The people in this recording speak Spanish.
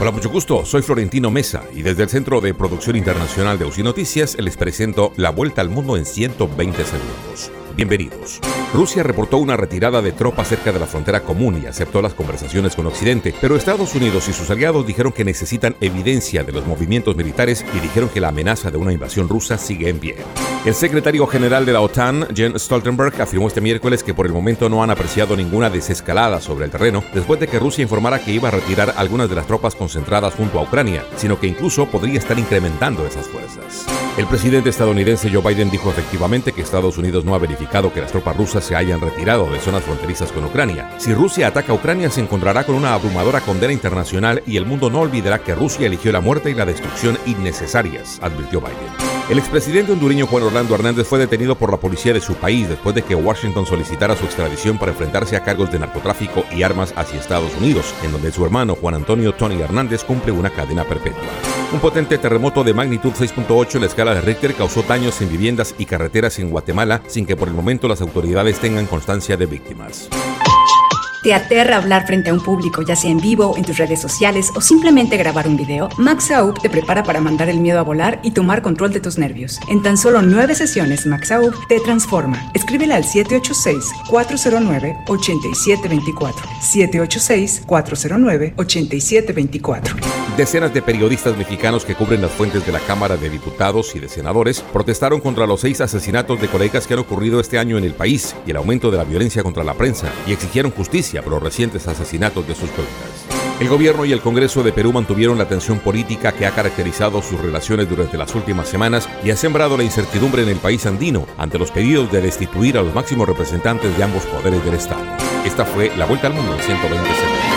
Hola, mucho gusto. Soy Florentino Mesa y desde el Centro de Producción Internacional de UCI Noticias les presento la vuelta al mundo en 120 segundos. Bienvenidos. Rusia reportó una retirada de tropas cerca de la frontera común y aceptó las conversaciones con Occidente, pero Estados Unidos y sus aliados dijeron que necesitan evidencia de los movimientos militares y dijeron que la amenaza de una invasión rusa sigue en pie. El secretario general de la OTAN, Jens Stoltenberg, afirmó este miércoles que por el momento no han apreciado ninguna desescalada sobre el terreno después de que Rusia informara que iba a retirar algunas de las tropas concentradas junto a Ucrania, sino que incluso podría estar incrementando esas fuerzas. El presidente estadounidense Joe Biden dijo efectivamente que Estados Unidos no ha verificado que las tropas rusas se hayan retirado de zonas fronterizas con Ucrania. Si Rusia ataca a Ucrania se encontrará con una abrumadora condena internacional y el mundo no olvidará que Rusia eligió la muerte y la destrucción innecesarias, advirtió Biden. El expresidente hondureño Juan Orlando Hernández fue detenido por la policía de su país después de que Washington solicitara su extradición para enfrentarse a cargos de narcotráfico y armas hacia Estados Unidos, en donde su hermano Juan Antonio Tony Hernández cumple una cadena perpetua. Un potente terremoto de magnitud 6.8 en la escala de Richter causó daños en viviendas y carreteras en Guatemala sin que por el momento las autoridades tengan constancia de víctimas. ¿Te aterra hablar frente a un público, ya sea en vivo, en tus redes sociales o simplemente grabar un video? Max Aub te prepara para mandar el miedo a volar y tomar control de tus nervios. En tan solo nueve sesiones, Max Aub te transforma. Escríbele al 786-409-8724. 786-409-8724. Decenas de periodistas mexicanos que cubren las fuentes de la Cámara de Diputados y de Senadores protestaron contra los seis asesinatos de colegas que han ocurrido este año en el país y el aumento de la violencia contra la prensa y exigieron justicia por los recientes asesinatos de sus colegas. El gobierno y el Congreso de Perú mantuvieron la tensión política que ha caracterizado sus relaciones durante las últimas semanas y ha sembrado la incertidumbre en el país andino ante los pedidos de destituir a los máximos representantes de ambos poderes del Estado. Esta fue la vuelta al mundo en 120 segundos.